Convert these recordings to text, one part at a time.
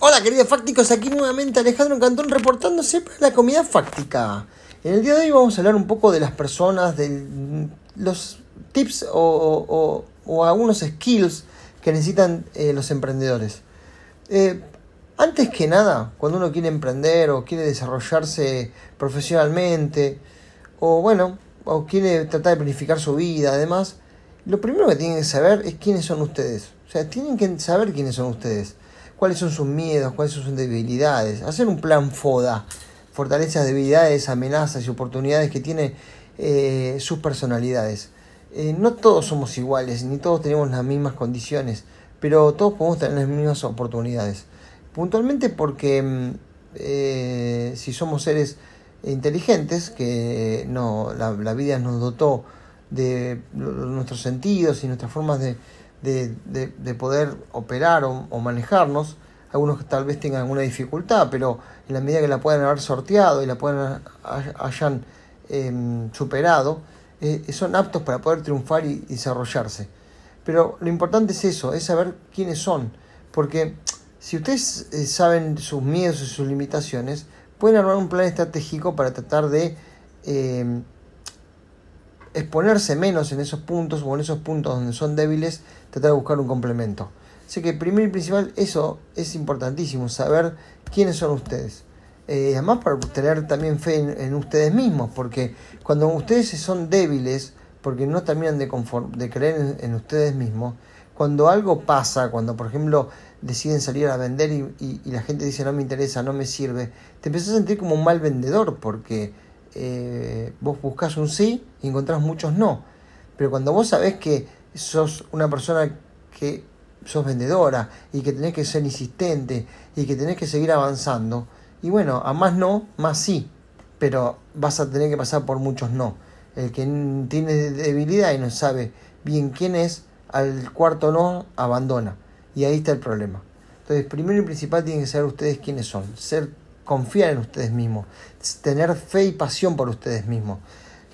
Hola queridos fácticos, aquí nuevamente Alejandro Cantón reportándose para la comida fáctica. En el día de hoy vamos a hablar un poco de las personas, de los tips o, algunos skills que necesitan eh, los emprendedores. Eh, antes que nada, cuando uno quiere emprender o quiere desarrollarse profesionalmente, o bueno, o quiere tratar de planificar su vida, además, lo primero que tienen que saber es quiénes son ustedes. O sea, tienen que saber quiénes son ustedes cuáles son sus miedos, cuáles son sus debilidades, hacer un plan FODA, fortalezas, debilidades, amenazas y oportunidades que tiene eh, sus personalidades. Eh, no todos somos iguales, ni todos tenemos las mismas condiciones, pero todos podemos tener las mismas oportunidades. Puntualmente porque mm, eh, si somos seres inteligentes, que no, la, vida nos dotó de nuestros sentidos y nuestras formas de, de, de, poder operar o, manejarnos. Algunos que tal vez tengan alguna dificultad, pero en la medida que la puedan haber sorteado y la puedan hayan em, superado, eh, son aptos para poder triunfar y, desarrollarse. Pero lo importante es eso, es saber quiénes son, porque si ustedes eh, saben sus miedos y sus limitaciones, pueden armar un plan estratégico para tratar de em, exponerse menos en esos puntos o en esos puntos donde son débiles, tratar de buscar un complemento. Así que primero y principal, eso es importantísimo, saber quiénes son ustedes. Eh, además para tener también fe en, ustedes mismos, porque cuando ustedes son débiles, porque no terminan de, de creer en, ustedes mismos, cuando algo pasa, cuando por ejemplo deciden salir a vender y, y, la gente dice no me interesa, no me sirve, te empiezas a sentir como un mal vendedor, porque eh, vos buscas un sí y encontrás muchos no. Pero cuando vos sabés que sos una persona que sos vendedora y que tenés que ser insistente y que tenés que seguir avanzando, y bueno, a más no, más sí, pero vas a tener que pasar por muchos no. El que tiene debilidad y no sabe bien quién es, al cuarto no, abandona. Y ahí está el problema. Entonces, primero y principal tienen que saber ustedes quiénes son, ser confiar en ustedes mismos, tener fe y pasión por ustedes mismos,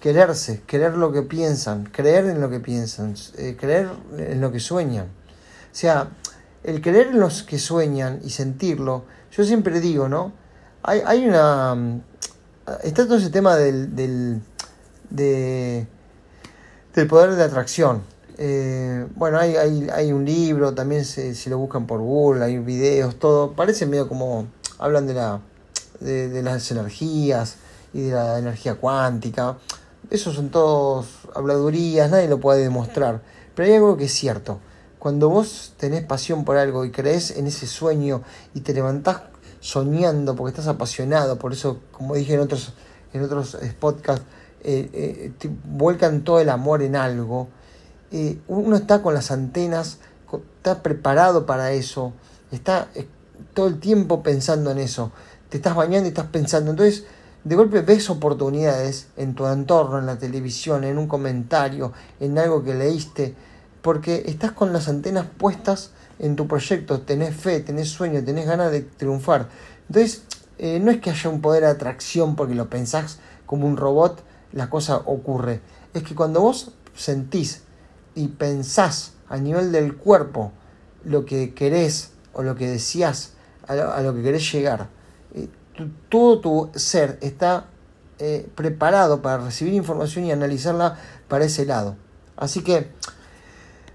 quererse, querer lo que piensan, creer en lo que piensan, eh, creer en lo que sueñan. O sea, el creer en los que sueñan y sentirlo, yo siempre digo, ¿no? Hay, hay una... Mm, está todo ese tema del, del, de, del poder de atracción. Eh, bueno, hay, hay, hay, un libro, también si lo buscan por Google, hay videos, todo. Parece medio como hablan de la de, las energías y de la energía cuántica. Esos son todos habladurías, nadie lo puede demostrar. Pero hay algo que es cierto. Cuando vos tenés pasión por algo y crees en ese sueño y te levantás soñando porque estás apasionado, por eso, como dije en otros, en otros podcasts, eh, eh, vuelcan todo el amor en algo. Eh, uno está con las antenas, está preparado para eso, está todo el tiempo pensando en eso te estás bañando y estás pensando. Entonces, de golpe ves oportunidades en tu entorno, en la televisión, en un comentario, en algo que leíste, porque estás con las antenas puestas en tu proyecto, tenés fe, tenés sueño, tenés ganas de triunfar. Entonces, eh, no es que haya un poder de atracción porque lo pensás como un robot, la cosa ocurre. Es que cuando vos sentís y pensás a nivel del cuerpo lo que querés o lo que decías, a lo que querés llegar, todo tu ser está eh, preparado para recibir información y analizarla para ese lado. Así que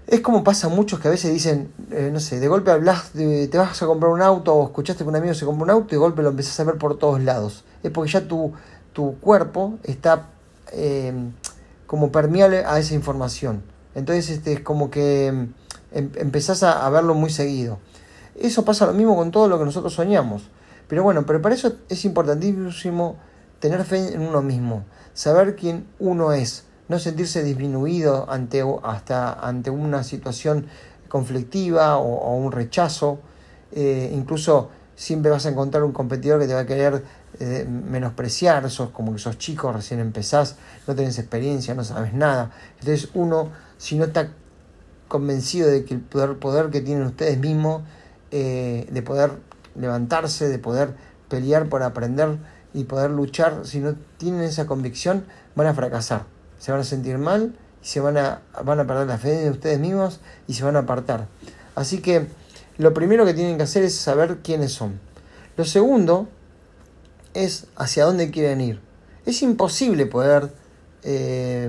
es como pasa a muchos que a veces dicen, eh, no sé, de golpe hablas, te vas a comprar un auto o escuchaste que un amigo se compró un auto y de golpe lo empezás a ver por todos lados. Es porque ya tu, tu cuerpo está eh, como permeable a esa información. Entonces este, es como que em, empezás a, a verlo muy seguido. Eso pasa lo mismo con todo lo que nosotros soñamos. Pero bueno, pero para eso es importantísimo tener fe en uno mismo, saber quién uno es, no sentirse disminuido ante, hasta ante una situación conflictiva o, un rechazo. Eh, incluso siempre vas a encontrar un competidor que te va a querer eh, menospreciar, sos como que sos chico, recién empezás, no tenés experiencia, no sabes nada. Entonces uno, si no está convencido de que el poder, poder que tienen ustedes mismos, eh, de poder levantarse, de poder pelear por aprender y poder luchar, si no tienen esa convicción, van a fracasar. Se van a sentir mal y se van a, van a perder la fe en ustedes mismos y se van a apartar. Así que Lo primero que tienen que hacer es saber quiénes son. Lo segundo es hacia dónde quieren ir. Es imposible poder, eh,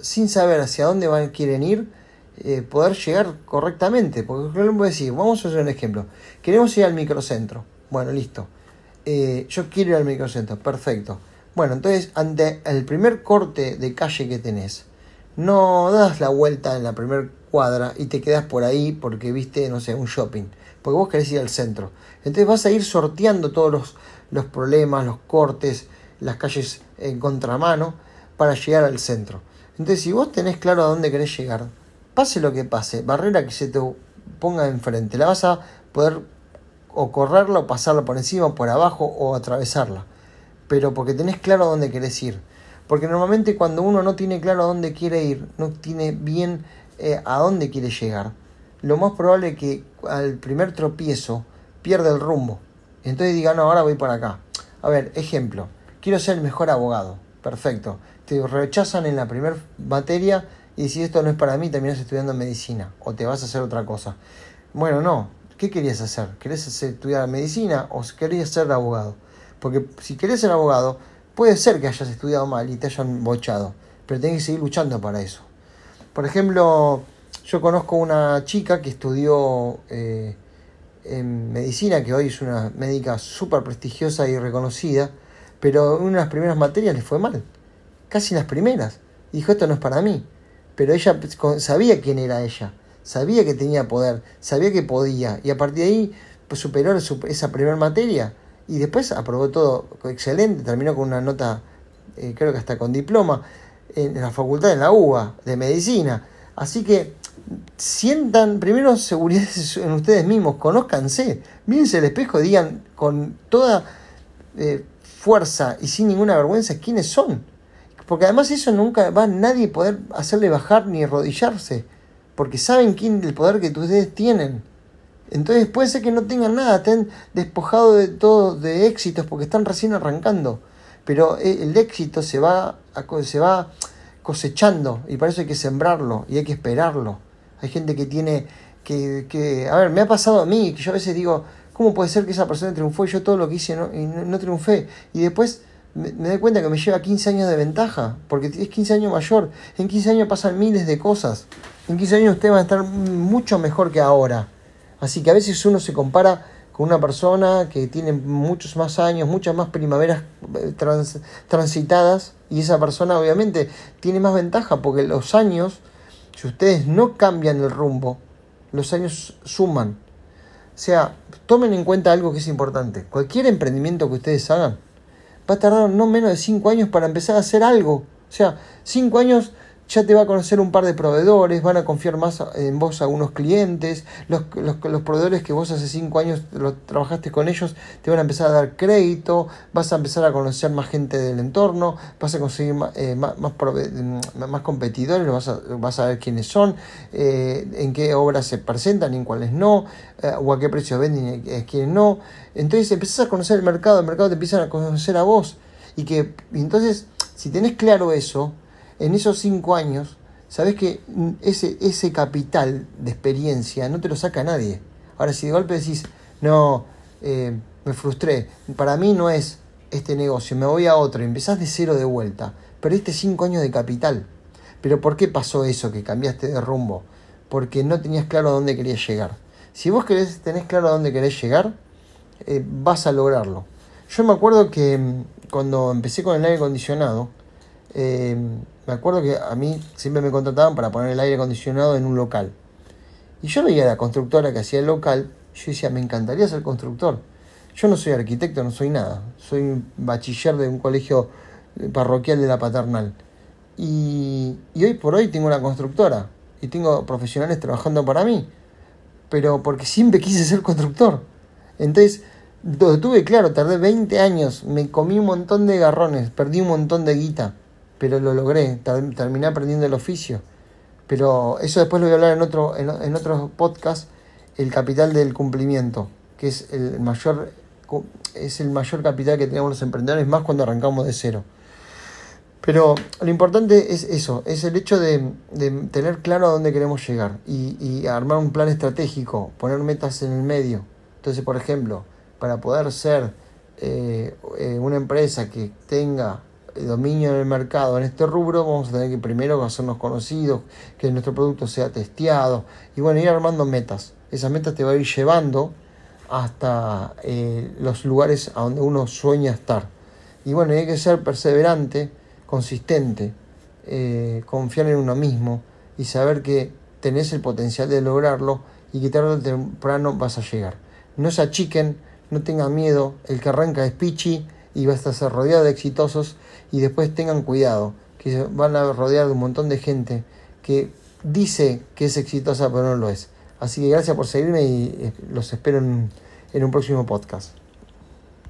sin saber hacia dónde van, quieren ir, eh, poder llegar correctamente. Porque voy a decir, vamos a hacer un ejemplo. Queremos ir al microcentro. Bueno, listo. Eh, yo quiero ir al microcentro. Perfecto. Bueno, entonces, ante el primer corte de calle que tenés, no das la vuelta en la primera cuadra y te quedas por ahí porque viste, no sé, un shopping. Porque vos querés ir al centro. Entonces vas a ir sorteando todos los, los problemas, los cortes, las calles en contramano para llegar al centro. Entonces, si vos tenés claro a dónde querés llegar, pase lo que pase, barrera que se te ponga enfrente, la vas a poder o correrla o pasarla por encima, por abajo o atravesarla. Pero porque tenés claro dónde querés ir. Porque normalmente cuando uno no tiene claro a dónde quiere ir, no tiene bien eh, a dónde quiere llegar, lo más probable es que al primer tropiezo pierda el rumbo. Entonces diga, no, ahora voy por acá. A ver, ejemplo, quiero ser el mejor abogado. Perfecto. Te rechazan en la primera materia y si esto no es para mí, terminas estudiando medicina o te vas a hacer otra cosa. Bueno, no. ¿Qué querías hacer? ¿Querés estudiar medicina o querías ser abogado? Porque si querés ser abogado, puede ser que hayas estudiado mal y te hayan bochado, pero tenés que seguir luchando para eso. Por ejemplo, yo conozco una chica que estudió eh, en medicina, que hoy es una médica súper prestigiosa y reconocida, pero en unas primeras materias le fue mal, casi las primeras. Dijo, esto no es para mí, pero ella sabía quién era ella, sabía que tenía poder, sabía que podía, y a partir de ahí pues, superó esa primera materia y después aprobó todo excelente, terminó con una nota, eh, creo que hasta con diploma, en la facultad, en la UBA, de medicina. Así que sientan primero seguridad en ustedes mismos, conózcanse, mírense el espejo, digan con toda eh, fuerza y sin ninguna vergüenza quiénes son. Porque además eso nunca va a nadie poder hacerle bajar ni arrodillarse, porque saben quién el poder que ustedes tienen. Entonces puede ser que no tengan nada, estén despojados de todo de éxitos porque están recién arrancando. Pero eh, el éxito se va, se va cosechando y para eso hay que sembrarlo y hay que esperarlo. Hay gente que tiene que, que, a ver, me ha pasado a mí, que yo a veces digo, ¿cómo puede ser que esa persona triunfó y yo todo lo que hice no, y no, triunfé? Y después me, me, doy cuenta que me lleva 15 años de ventaja, porque es 15 años mayor. En 15 años pasan miles de cosas. En 15 años usted va a estar mucho mejor que ahora. Así que a veces uno se compara con una persona que tiene muchos más años, muchas más primaveras eh, transitadas, y esa persona obviamente tiene más ventaja porque los años, si ustedes no cambian el rumbo, los años suman. O sea, tomen en cuenta algo que es importante. Cualquier emprendimiento que ustedes hagan va a tardar no menos de 5 años para empezar a hacer algo. O sea, 5 años ya te va a conocer un par de proveedores, van a confiar más en vos algunos clientes, los, los, proveedores que vos hace cinco años trabajaste con ellos te van a empezar a dar crédito, vas a empezar a conocer más gente del entorno, vas a conseguir más, eh, más, competidores, vas a, vas a ver quiénes son, eh, en qué obras se presentan en cuáles no, eh, o a qué precio venden y quiénes no. Entonces empezás a conocer el mercado, el mercado te empieza a conocer a vos. Y que y entonces, si tenés claro eso, en esos cinco años, sabes que ese, ese capital de experiencia no te lo saca nadie. Ahora, si de golpe decís, no, eh, me frustré, para mí no es este negocio, me voy a otro, empezás de cero de vuelta, perdiste cinco años de capital. Pero ¿por qué pasó eso que cambiaste de rumbo? Porque no tenías claro a dónde querías llegar. Si vos querés, tenés claro a dónde querés llegar, eh, vas a lograrlo. Yo me acuerdo que mm, cuando empecé con el aire acondicionado, eh, me acuerdo que a mí siempre me contrataban para poner el aire acondicionado en un local. Y yo veía a la constructora que hacía el local, yo decía, me encantaría ser constructor. Yo no soy arquitecto, no soy nada. Soy bachiller de un colegio parroquial de la paternal. Y, y hoy por hoy tengo una constructora y tengo profesionales trabajando para mí. Pero porque siempre quise ser constructor. Entonces, lo tuve claro, tardé 20 años, me comí un montón de garrones, perdí un montón de guita pero lo logré, terminé aprendiendo el oficio. Pero eso después lo voy a hablar en otro, en, otro podcast, el capital del cumplimiento, que es el mayor, es el mayor capital que tenemos los emprendedores, más cuando arrancamos de cero. Pero lo importante es eso, es el hecho de, de tener claro a dónde queremos llegar y, y, armar un plan estratégico, poner metas en el medio. Entonces, por ejemplo, para poder ser eh, eh, una empresa que tenga dominio en el mercado en este rubro, vamos a tener que primero hacernos conocidos, que nuestro producto sea testeado y bueno, ir armando metas. Esas metas te va a ir llevando hasta eh, los lugares a donde uno sueña estar. Y bueno, hay que ser perseverante, consistente, eh, confiar en uno mismo y saber que tenés el potencial de lograrlo y que tarde o temprano vas a llegar. No se achiquen, no tengan miedo, el que arranca es Pichi y va a estar rodeado de exitosos y después tengan cuidado, que van a rodear de un montón de gente que dice que es exitosa pero no lo es. Así que gracias por seguirme y eh, los espero en, en un próximo podcast.